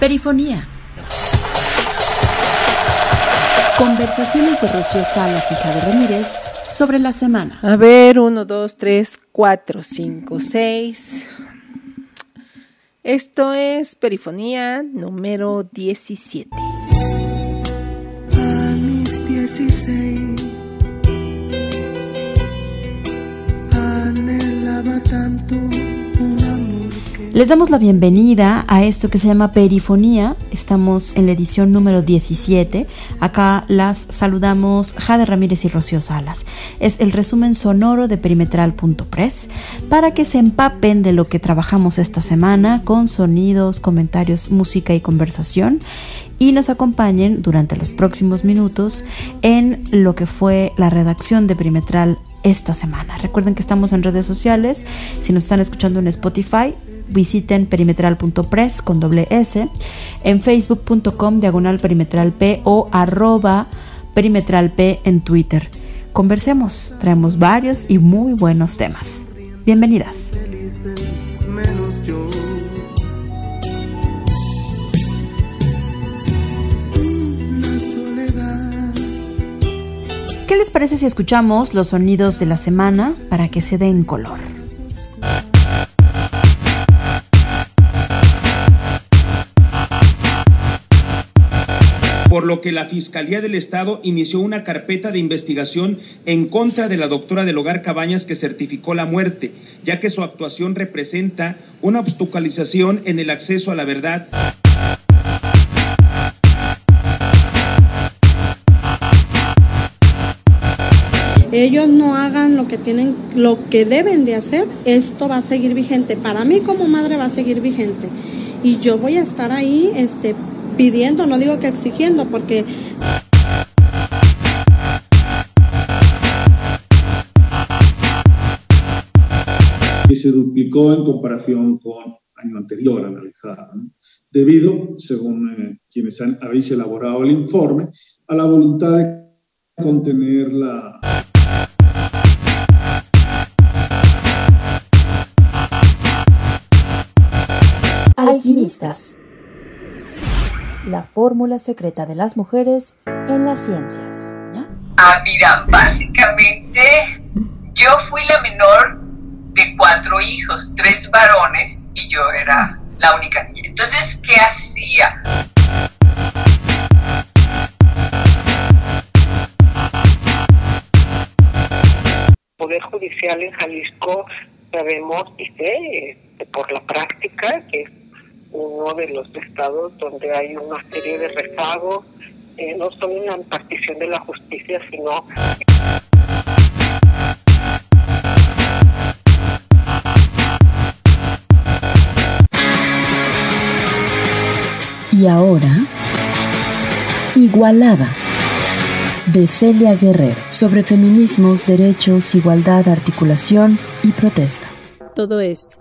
Perifonía. Conversaciones de Rocío Salas y Jade Ramírez sobre la semana. A ver, uno, dos, tres, cuatro, cinco, seis. Esto es Perifonía número 17. A mis 16 anhelaba tanto les damos la bienvenida a esto que se llama Perifonía. Estamos en la edición número 17. Acá las saludamos Jade Ramírez y Rocío Salas. Es el resumen sonoro de perimetral.press para que se empapen de lo que trabajamos esta semana con sonidos, comentarios, música y conversación y nos acompañen durante los próximos minutos en lo que fue la redacción de Perimetral esta semana. Recuerden que estamos en redes sociales. Si nos están escuchando en Spotify, visiten perimetral.press con doble S, en facebook.com diagonal perimetral P o arroba perimetral P en Twitter. Conversemos, traemos varios y muy buenos temas. Bienvenidas. ¿Qué les parece si escuchamos los sonidos de la semana para que se den color? Por lo que la Fiscalía del Estado inició una carpeta de investigación en contra de la doctora del hogar Cabañas que certificó la muerte, ya que su actuación representa una obstaculización en el acceso a la verdad. ellos no hagan lo que tienen, lo que deben de hacer, esto va a seguir vigente. Para mí como madre va a seguir vigente. Y yo voy a estar ahí, este, pidiendo, no digo que exigiendo, porque... Y se duplicó en comparación con año anterior analizado, debido, según eh, quienes han, habéis elaborado el informe, a la voluntad de contener la... Alquimistas la fórmula secreta de las mujeres en las ciencias. Ah, mira, básicamente yo fui la menor de cuatro hijos, tres varones y yo era la única niña. Entonces, ¿qué hacía? Poder Judicial en Jalisco sabemos y sé por la práctica que uno de los estados donde hay una serie de rezagos, eh, no solo en la impartición de la justicia, sino... Y ahora, Igualada, de Celia Guerrero, sobre feminismos, derechos, igualdad, articulación y protesta. Todo es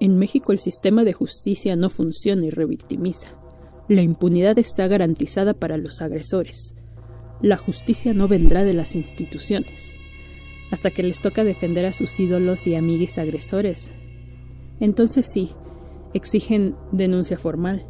en México el sistema de justicia no funciona y revictimiza. La impunidad está garantizada para los agresores. La justicia no vendrá de las instituciones. Hasta que les toca defender a sus ídolos y amiguis agresores. Entonces sí, exigen denuncia formal.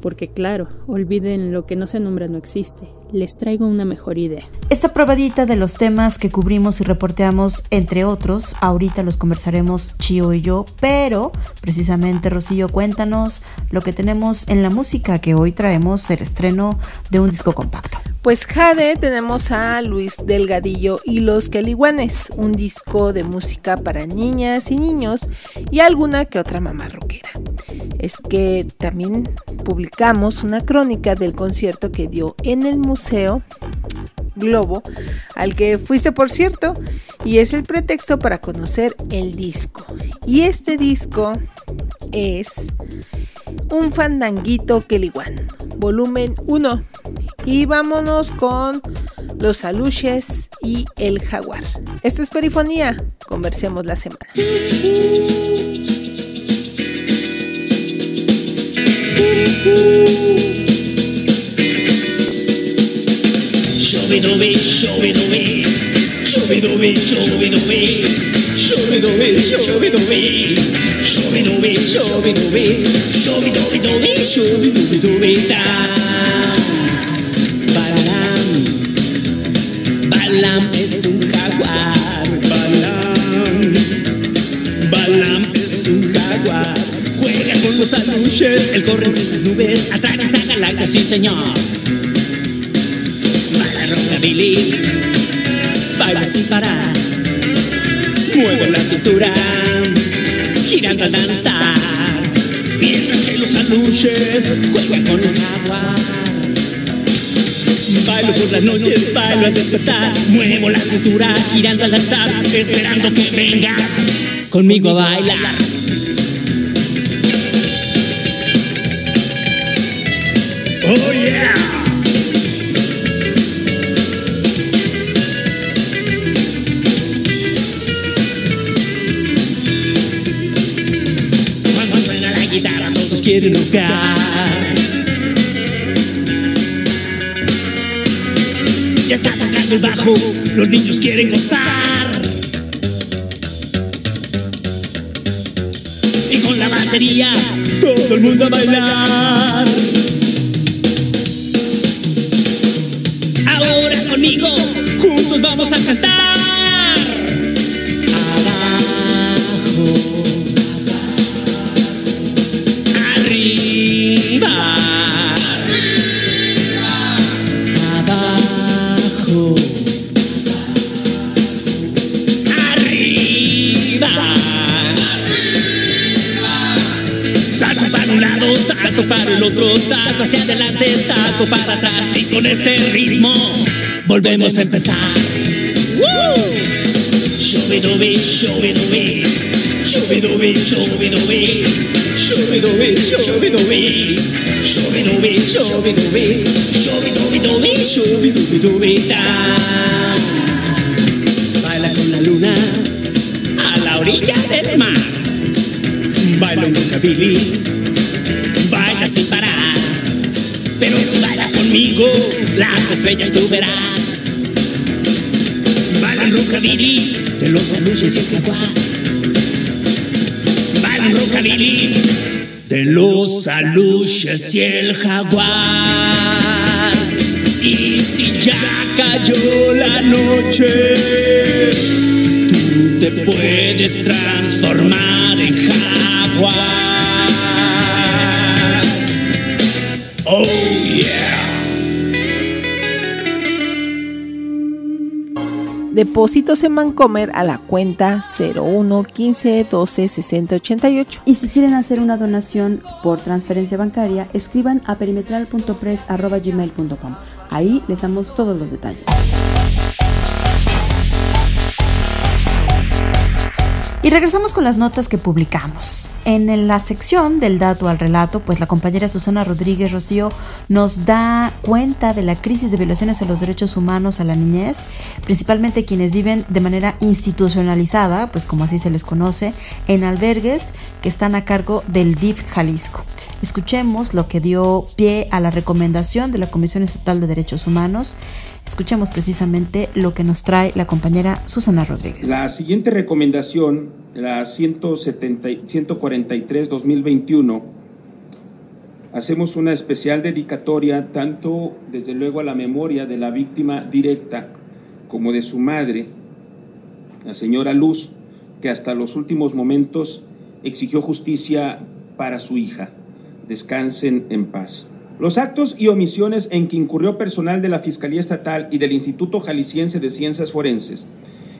Porque claro, olviden lo que no se nombra no existe. Les traigo una mejor idea. Esta probadita de los temas que cubrimos y reporteamos, entre otros, ahorita los conversaremos Chio y yo, pero precisamente Rocío, cuéntanos lo que tenemos en la música, que hoy traemos el estreno de un disco compacto. Pues Jade tenemos a Luis Delgadillo y Los Caliguanes, un disco de música para niñas y niños y alguna que otra mamá rockera. Es que también publicamos una crónica del concierto que dio en el Museo Globo, al que fuiste por cierto, y es el pretexto para conocer el disco. Y este disco es un fandanguito Keliguan, volumen 1. Y vámonos con los aluches y el jaguar. Esto es Perifonía. Conversemos la semana. Balam, es un Juega con los aluches, él corre entre las nubes, atraviesa galaxias, sí señor. Baila rockabilly, baila sin parar. Mueve la cintura, girando al danzar. Mientras que los aluches juegan con el jaguar. Bailo por las noches, bailo al despertar. Muevo la cintura, girando al danzar, esperando que vengas conmigo a bailar. Oh yeah. Cuando suena la guitarra todos quieren tocar. Ya está tocando el bajo, los niños quieren gozar. Y con la batería, todo el mundo a bailar. A cantar. Abajo, arriba, abajo, arriba. Salto para un lado, salto para el otro, salto hacia adelante, salto para atrás y con este ritmo volvemos a empezar. Shubidubi, shubidubi, shubidubi, shubidubi, shubidubi, shubidubi, shubidubi, shubidubi, shubidubidubi, shubidubidubi, da. Baila con la luna a la orilla del mar. Baila un rockabilly, baila sin parar. Pero si bailas conmigo, las estrellas tú verás. Rockabilly de los aluches y el jaguar. De los aluches y el jaguar. Y si ya cayó la noche, tú te puedes transformar en jaguar. Depósitos en Mancomer a la cuenta 01 15 12 60 88. Y si quieren hacer una donación por transferencia bancaria, escriban a perimetral.press.gmail.com. Ahí les damos todos los detalles. Y regresamos con las notas que publicamos. En la sección del dato al relato, pues la compañera Susana Rodríguez Rocío nos da cuenta de la crisis de violaciones a los derechos humanos a la niñez, principalmente quienes viven de manera institucionalizada, pues como así se les conoce, en albergues que están a cargo del DIF Jalisco. Escuchemos lo que dio pie a la recomendación de la Comisión Estatal de Derechos Humanos. Escuchemos precisamente lo que nos trae la compañera Susana Rodríguez. La siguiente recomendación, la 143-2021, hacemos una especial dedicatoria tanto desde luego a la memoria de la víctima directa como de su madre, la señora Luz, que hasta los últimos momentos exigió justicia para su hija. Descansen en paz. Los actos y omisiones en que incurrió personal de la Fiscalía Estatal y del Instituto Jalisciense de Ciencias Forenses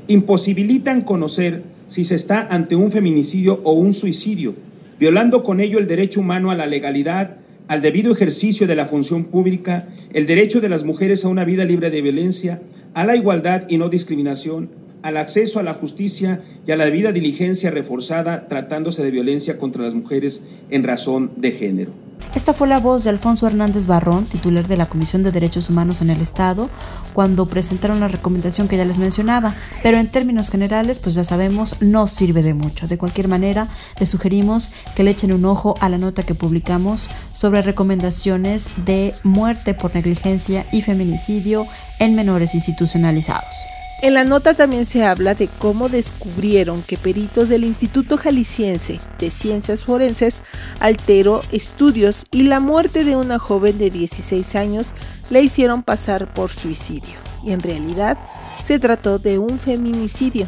imposibilitan conocer si se está ante un feminicidio o un suicidio, violando con ello el derecho humano a la legalidad, al debido ejercicio de la función pública, el derecho de las mujeres a una vida libre de violencia, a la igualdad y no discriminación, al acceso a la justicia y a la debida diligencia reforzada tratándose de violencia contra las mujeres en razón de género. Esta fue la voz de Alfonso Hernández Barrón, titular de la Comisión de Derechos Humanos en el Estado, cuando presentaron la recomendación que ya les mencionaba, pero en términos generales, pues ya sabemos, no sirve de mucho. De cualquier manera, les sugerimos que le echen un ojo a la nota que publicamos sobre recomendaciones de muerte por negligencia y feminicidio en menores institucionalizados. En la nota también se habla de cómo descubrieron que peritos del Instituto Jalisciense de Ciencias Forenses alteró estudios y la muerte de una joven de 16 años le hicieron pasar por suicidio. Y en realidad se trató de un feminicidio,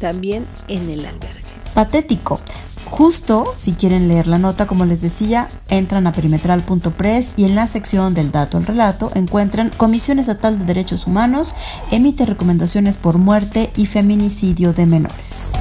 también en el albergue. Patético. Justo, si quieren leer la nota, como les decía, entran a perimetral.press y en la sección del dato al relato encuentran Comisión Estatal de Derechos Humanos emite recomendaciones por muerte y feminicidio de menores.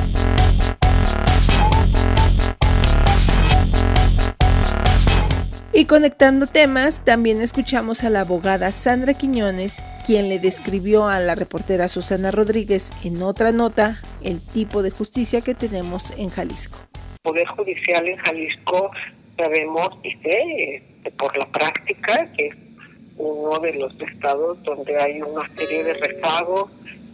Y conectando temas, también escuchamos a la abogada Sandra Quiñones, quien le describió a la reportera Susana Rodríguez en otra nota el tipo de justicia que tenemos en Jalisco. Poder Judicial en Jalisco sabemos y sé por la práctica que es uno de los estados donde hay una serie de rezagos,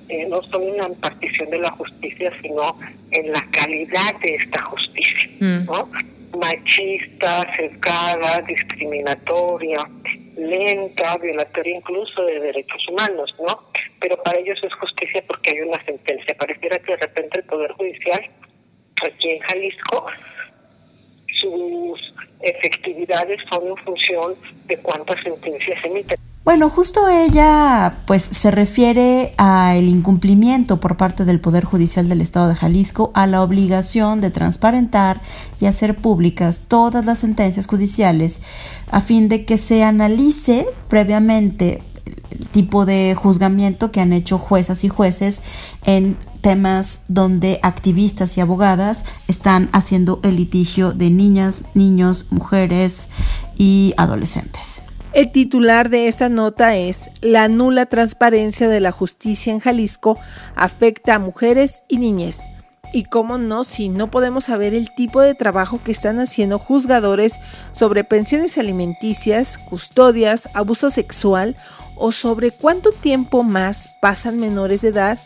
eh, no solo en la impartición de la justicia, sino en la calidad de esta justicia, ¿no? machista, sesgada, discriminatoria, lenta, violatoria incluso de derechos humanos, ¿no? Pero para ellos es justicia porque hay una sentencia. Pareciera que de repente el Poder Judicial aquí en Jalisco sus efectividades son en función de cuántas sentencias emiten. Bueno, justo ella pues se refiere al incumplimiento por parte del Poder Judicial del Estado de Jalisco a la obligación de transparentar y hacer públicas todas las sentencias judiciales a fin de que se analice previamente el tipo de juzgamiento que han hecho juezas y jueces en temas donde activistas y abogadas están haciendo el litigio de niñas, niños, mujeres y adolescentes. El titular de esta nota es La nula transparencia de la justicia en Jalisco afecta a mujeres y niñez. Y cómo no, si no podemos saber el tipo de trabajo que están haciendo juzgadores sobre pensiones alimenticias, custodias, abuso sexual o sobre cuánto tiempo más pasan menores de edad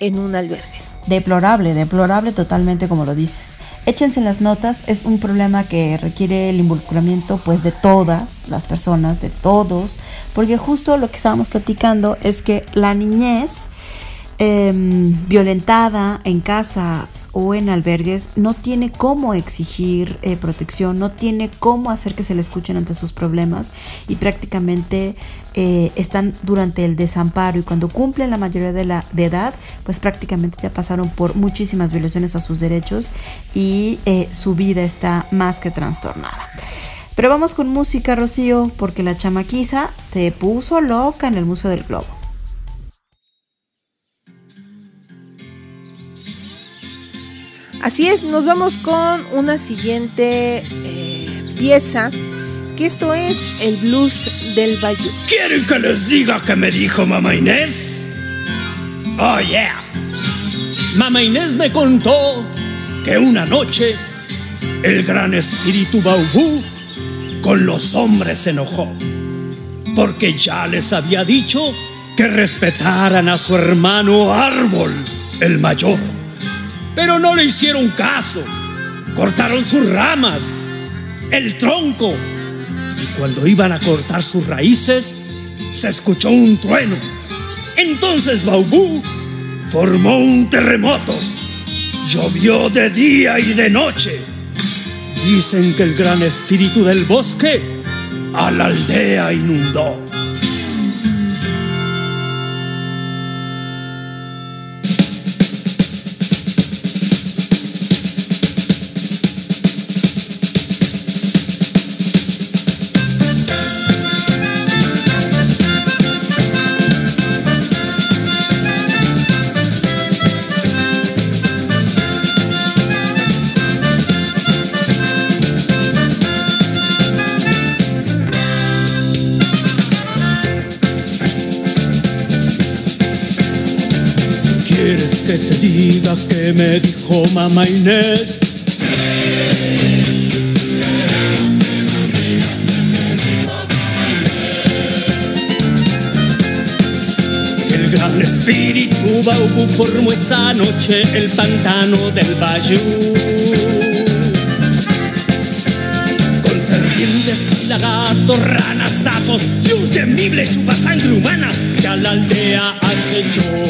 en un albergue. Deplorable, deplorable totalmente como lo dices. Échense en las notas, es un problema que requiere el involucramiento pues de todas las personas, de todos, porque justo lo que estábamos platicando es que la niñez em, violentada en casas o en albergues no tiene cómo exigir eh, protección, no tiene cómo hacer que se le escuchen ante sus problemas y prácticamente eh, están durante el desamparo y cuando cumplen la mayoría de, la, de edad, pues prácticamente ya pasaron por muchísimas violaciones a sus derechos y eh, su vida está más que trastornada. Pero vamos con música, Rocío, porque la chamaquiza te puso loca en el Museo del Globo. Así es, nos vamos con una siguiente eh, pieza esto es el blues del Bayou. ¿Quieren que les diga qué me dijo mamá Inés? Oh, yeah. Mamá Inés me contó que una noche el gran espíritu Baubú con los hombres se enojó, porque ya les había dicho que respetaran a su hermano Árbol, el mayor. Pero no le hicieron caso, cortaron sus ramas, el tronco y cuando iban a cortar sus raíces, se escuchó un trueno. Entonces Baubú formó un terremoto. Llovió de día y de noche. Dicen que el gran espíritu del bosque a la aldea inundó. Que me dijo mamá Inés. El gran espíritu Baubu formó esa noche el pantano del Bayou. Con serpientes lagartos, ranas, sapos y un temible chupasangre humana que a la aldea acechó.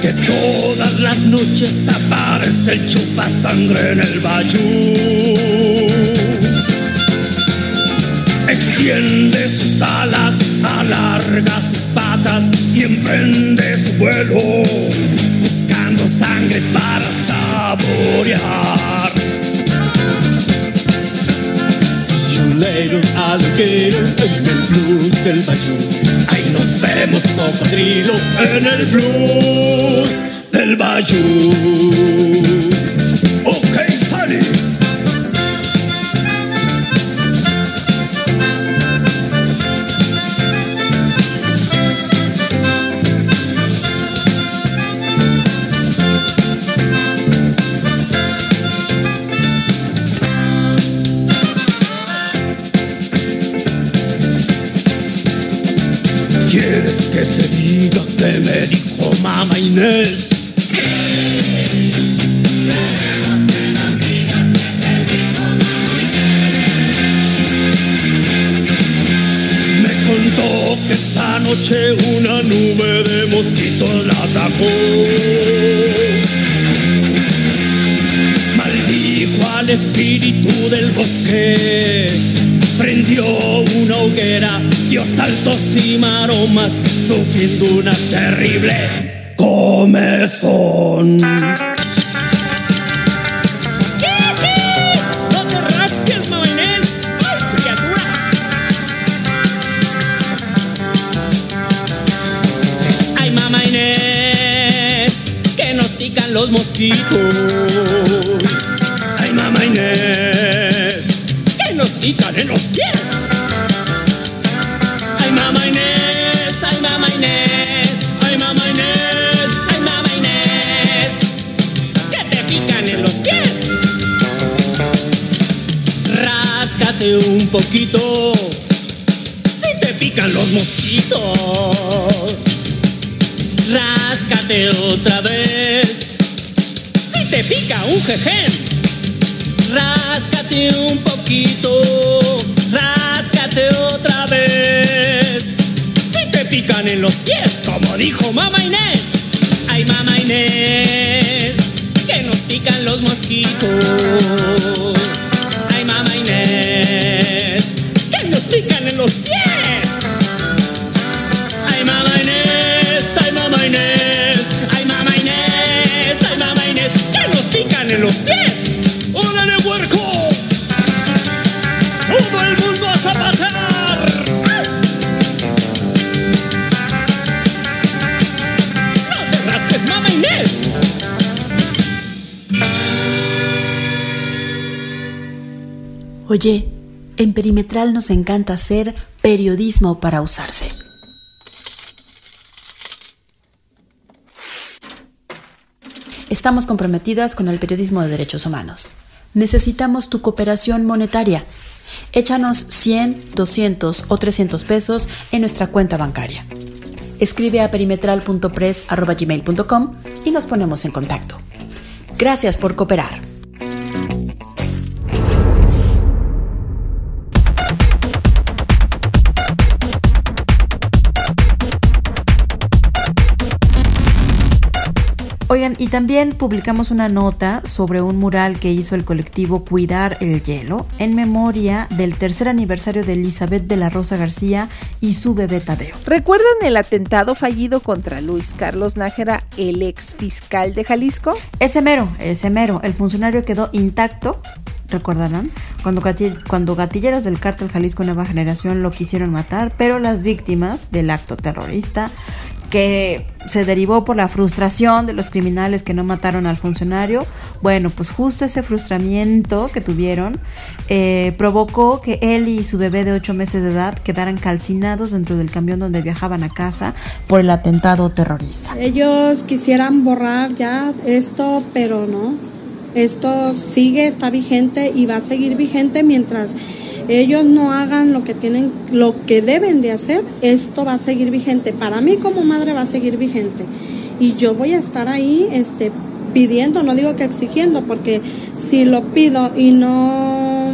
Que todas las noches aparece el chupa sangre en el bayou. Extiende sus alas, alarga sus patas y emprende su vuelo, buscando sangre para saborear. You later, alligator, en el blues del bayou. Ahí nos vemos, cocodrilo, en el blues del bayou. ¿Quieres que te diga que me dijo mamá Inés? Me contó que esa noche una nube de mosquitos la atacó. Maldijo al espíritu del bosque. Prendió una hoguera, dio saltos y maromas, sufriendo una terrible comezón. ¡Ay, mamá que nos pican los mosquitos. En los pies. Ay, mamá Inés, ay, mamá Inés, ay, mamá Inés, ay, mamá Inés, que te pican en los pies. Ráscate un poquito, si te pican los mosquitos. Ráscate otra vez, si te pica un jején. Ráscate un poquito, los pies, como dijo mamá Inés. Ay, mamá Inés, que nos pican los mosquitos. Ay, mamá Inés, que nos pican en los pies. Ay, mamá Inés, ay, mamá Inés, ay, mamá Inés, ay, mamá Inés, que nos pican en los pies. Oye, en Perimetral nos encanta hacer periodismo para usarse. Estamos comprometidas con el periodismo de derechos humanos. Necesitamos tu cooperación monetaria. Échanos 100, 200 o 300 pesos en nuestra cuenta bancaria. Escribe a perimetral.press.gmail.com y nos ponemos en contacto. Gracias por cooperar. Oigan, y también publicamos una nota sobre un mural que hizo el colectivo Cuidar el Hielo en memoria del tercer aniversario de Elizabeth de la Rosa García y su bebé Tadeo. ¿Recuerdan el atentado fallido contra Luis Carlos Nájera, el ex fiscal de Jalisco? Ese mero, ese mero, el funcionario quedó intacto. Recordarán cuando, cuando gatilleros del cártel Jalisco Nueva Generación lo quisieron matar, pero las víctimas del acto terrorista que se derivó por la frustración de los criminales que no mataron al funcionario. Bueno, pues justo ese frustramiento que tuvieron eh, provocó que él y su bebé de 8 meses de edad quedaran calcinados dentro del camión donde viajaban a casa por el atentado terrorista. Ellos quisieran borrar ya esto, pero no. Esto sigue, está vigente y va a seguir vigente mientras ellos no hagan lo que tienen, lo que deben de hacer, esto va a seguir vigente. Para mí como madre va a seguir vigente. Y yo voy a estar ahí, este, pidiendo, no digo que exigiendo, porque si lo pido y no,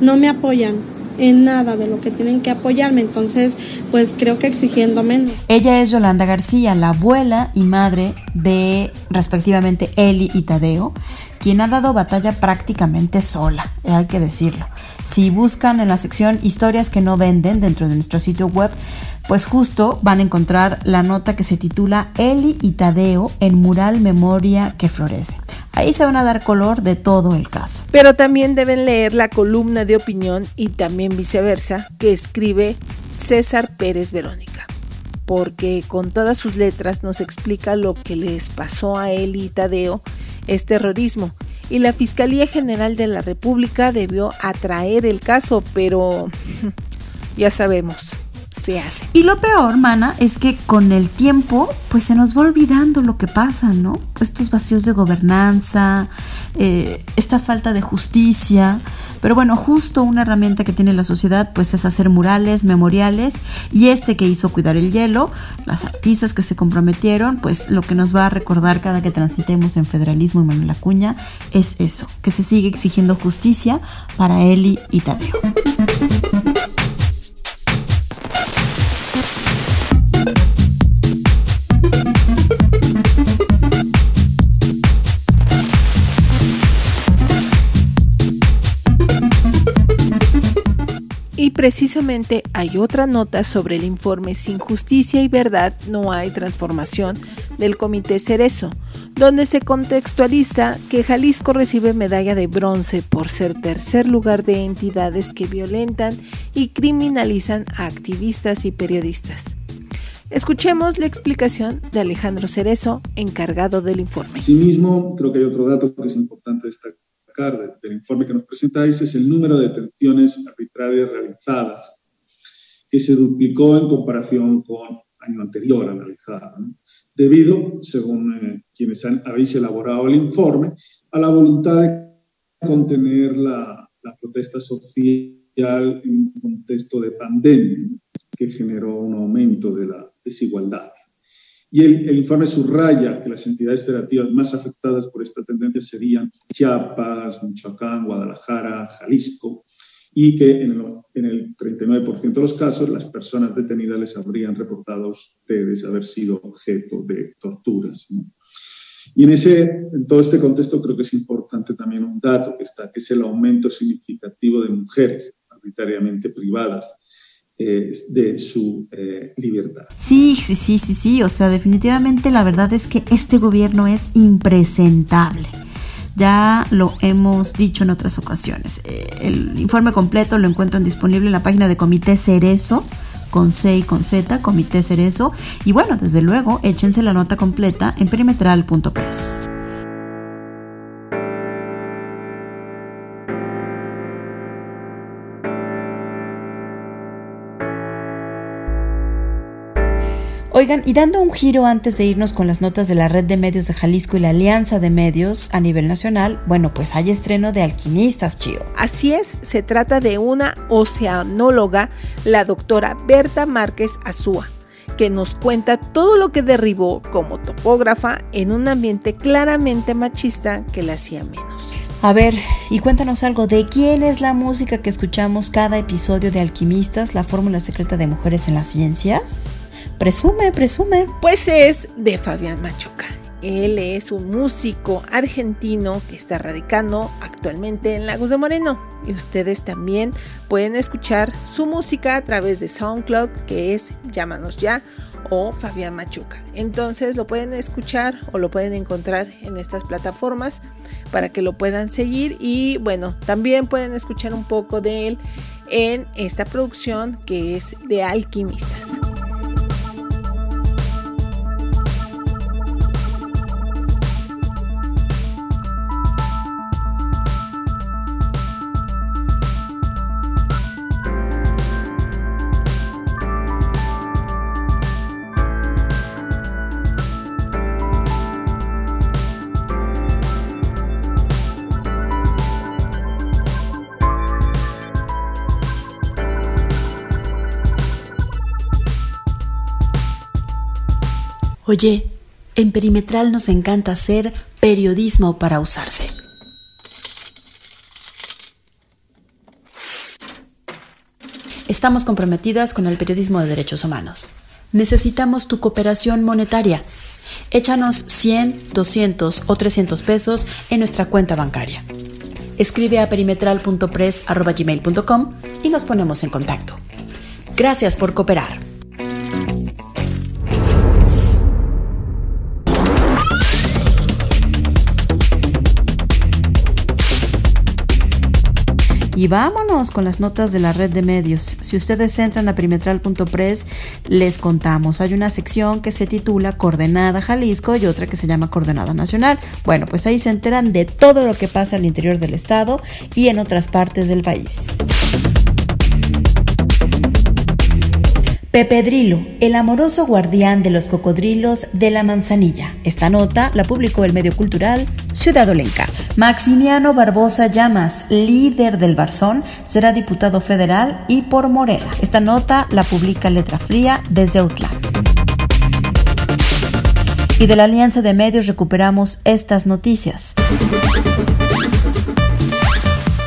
no me apoyan en nada de lo que tienen que apoyarme, entonces pues creo que exigiendo menos. Ella es Yolanda García, la abuela y madre de respectivamente Eli y Tadeo, quien ha dado batalla prácticamente sola, hay que decirlo. Si buscan en la sección historias que no venden dentro de nuestro sitio web, pues justo van a encontrar la nota que se titula Eli y Tadeo en mural memoria que florece. Ahí se van a dar color de todo el caso. Pero también deben leer la columna de opinión y también viceversa que escribe César Pérez Verónica porque con todas sus letras nos explica lo que les pasó a él y Tadeo es terrorismo y la Fiscalía General de la República debió atraer el caso, pero ya sabemos, se hace. Y lo peor, mana, es que con el tiempo, pues se nos va olvidando lo que pasa, ¿no? Estos vacíos de gobernanza, eh, esta falta de justicia. Pero bueno, justo una herramienta que tiene la sociedad pues es hacer murales, memoriales y este que hizo cuidar el hielo, las artistas que se comprometieron, pues lo que nos va a recordar cada que transitemos en federalismo y Manuel Acuña es eso, que se sigue exigiendo justicia para Eli y Tadeo. Precisamente hay otra nota sobre el informe Sin justicia y verdad no hay transformación del Comité Cerezo, donde se contextualiza que Jalisco recibe medalla de bronce por ser tercer lugar de entidades que violentan y criminalizan a activistas y periodistas. Escuchemos la explicación de Alejandro Cerezo, encargado del informe. Asimismo, creo que hay otro dato que es importante destacar del, informe que nos presentáis es el número de detenciones arbitrarias realizadas, que se duplicó en comparación con año anterior analizado, debido, según eh, quienes han, habéis elaborado el informe, a la voluntad de contener la, la protesta social en un contexto de pandemia que generó un aumento de la desigualdad. Y el, informe subraya que las entidades federativas más afectadas por esta tendencia serían Chiapas, Michoacán, Guadalajara, Jalisco, y que en el, 39% de los casos las personas detenidas les habrían reportado ustedes haber sido objeto de torturas. Y en, ese, en todo este contexto creo que es importante también un dato que está, que es el aumento significativo de mujeres arbitrariamente privadas de su eh, libertad. Sí, sí, sí, sí, sí, o sea, definitivamente la verdad es que este gobierno es impresentable. Ya lo hemos dicho en otras ocasiones. Eh, el informe completo lo encuentran disponible en la página de Comité Cerezo, con C y con Z, Comité Cerezo. Y bueno, desde luego, échense la nota completa en perimetral.press. Oigan, y dando un giro antes de irnos con las notas de la Red de Medios de Jalisco y la Alianza de Medios a nivel nacional, bueno, pues hay estreno de Alquimistas, Chío. Así es, se trata de una oceanóloga, la doctora Berta Márquez Azúa, que nos cuenta todo lo que derribó como topógrafa en un ambiente claramente machista que la hacía menos. A ver, y cuéntanos algo de quién es la música que escuchamos cada episodio de Alquimistas, la fórmula secreta de mujeres en las ciencias. Presume, presume. Pues es de Fabián Machuca. Él es un músico argentino que está radicando actualmente en Lagos de Moreno. Y ustedes también pueden escuchar su música a través de SoundCloud, que es Llámanos Ya o Fabián Machuca. Entonces lo pueden escuchar o lo pueden encontrar en estas plataformas para que lo puedan seguir. Y bueno, también pueden escuchar un poco de él en esta producción que es de Alquimistas. Oye, En Perimetral nos encanta hacer periodismo para usarse. Estamos comprometidas con el periodismo de derechos humanos. Necesitamos tu cooperación monetaria. Échanos 100, 200 o 300 pesos en nuestra cuenta bancaria. Escribe a perimetral.press.gmail.com y nos ponemos en contacto. Gracias por cooperar. Y vámonos con las notas de la red de medios. Si ustedes entran a perimetral.press, les contamos. Hay una sección que se titula Coordenada Jalisco y otra que se llama Coordenada Nacional. Bueno, pues ahí se enteran de todo lo que pasa al interior del estado y en otras partes del país. Pepedrilo, el amoroso guardián de los cocodrilos de la manzanilla. Esta nota la publicó el medio cultural Ciudad Olenca. Maximiano Barbosa Llamas, líder del Barzón, será diputado federal y por Morena. Esta nota la publica Letra Fría desde Autlán. Y de la Alianza de Medios recuperamos estas noticias.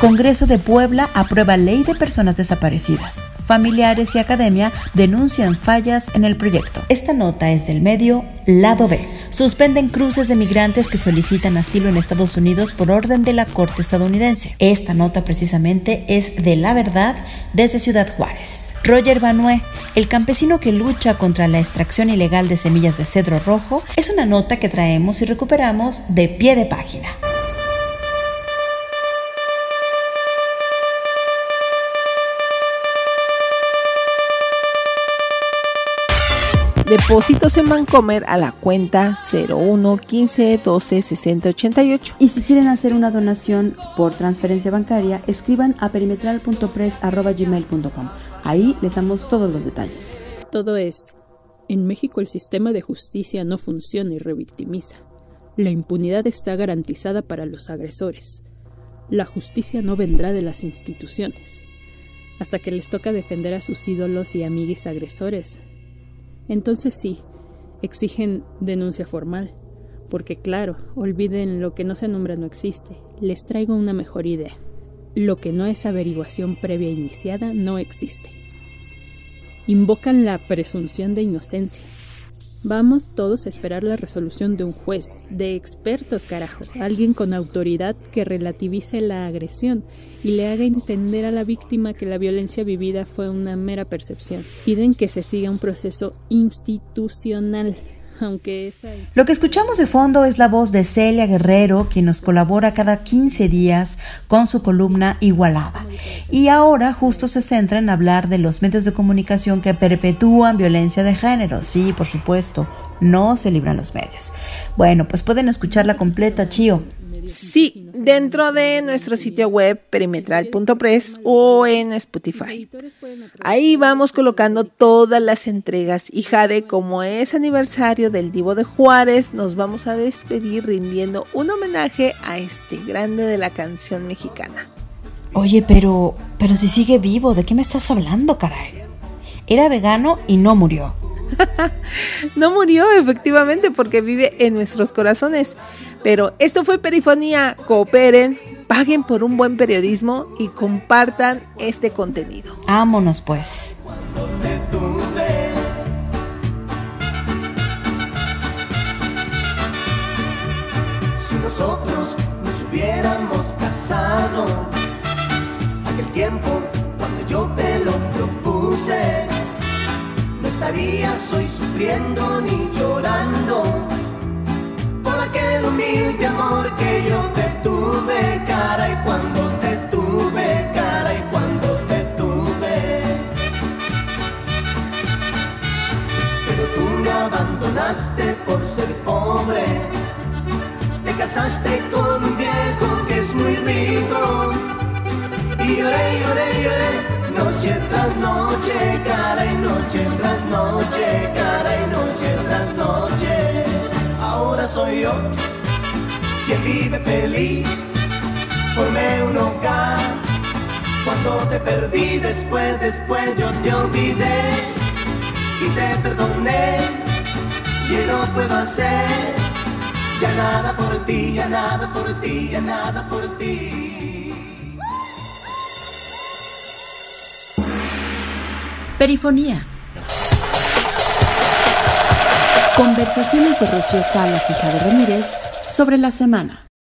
Congreso de Puebla aprueba ley de personas desaparecidas. Familiares y academia denuncian fallas en el proyecto. Esta nota es del medio Lado B. Suspenden cruces de migrantes que solicitan asilo en Estados Unidos por orden de la Corte estadounidense. Esta nota precisamente es de La Verdad desde Ciudad Juárez. Roger Banué, el campesino que lucha contra la extracción ilegal de semillas de cedro rojo, es una nota que traemos y recuperamos de pie de página. Depósitos en Bancomer a la cuenta 01 15 12 60 88. Y si quieren hacer una donación por transferencia bancaria, escriban a perimetral.press.gmail.com. Ahí les damos todos los detalles. Todo es. En México el sistema de justicia no funciona y revictimiza. La impunidad está garantizada para los agresores. La justicia no vendrá de las instituciones. Hasta que les toca defender a sus ídolos y amiguis agresores, entonces sí, exigen denuncia formal, porque claro, olviden lo que no se nombra no existe, les traigo una mejor idea. Lo que no es averiguación previa iniciada no existe. Invocan la presunción de inocencia, Vamos todos a esperar la resolución de un juez, de expertos, carajo, alguien con autoridad que relativice la agresión y le haga entender a la víctima que la violencia vivida fue una mera percepción. Piden que se siga un proceso institucional aunque Lo que escuchamos de fondo es la voz de Celia Guerrero, quien nos colabora cada 15 días con su columna Igualada. Y ahora justo se centra en hablar de los medios de comunicación que perpetúan violencia de género. Sí, por supuesto, no se libran los medios. Bueno, pues pueden escucharla completa, Chío. Sí, dentro de nuestro sitio web perimetral.press o en Spotify. Ahí vamos colocando todas las entregas y Jade, como es aniversario del Divo de Juárez, nos vamos a despedir rindiendo un homenaje a este grande de la canción mexicana. Oye, pero, pero si sigue vivo, ¿de qué me estás hablando, caray? Era vegano y no murió. no murió efectivamente porque vive en nuestros corazones. Pero esto fue Perifonía. Cooperen, paguen por un buen periodismo y compartan este contenido. Vámonos pues. Si nosotros nos hubiéramos casado, aquel tiempo cuando yo te lo propuse estarías hoy sufriendo ni llorando por aquel humilde amor que yo te tuve, cara, y cuando quien vive feliz, formé un hogar. Cuando te perdí después, después yo te olvidé y te perdoné. y no puedo hacer ya nada por ti, ya nada por ti, ya nada por ti. Perifonía. Conversaciones de Rocío Salas y Jade Ramírez sobre la semana.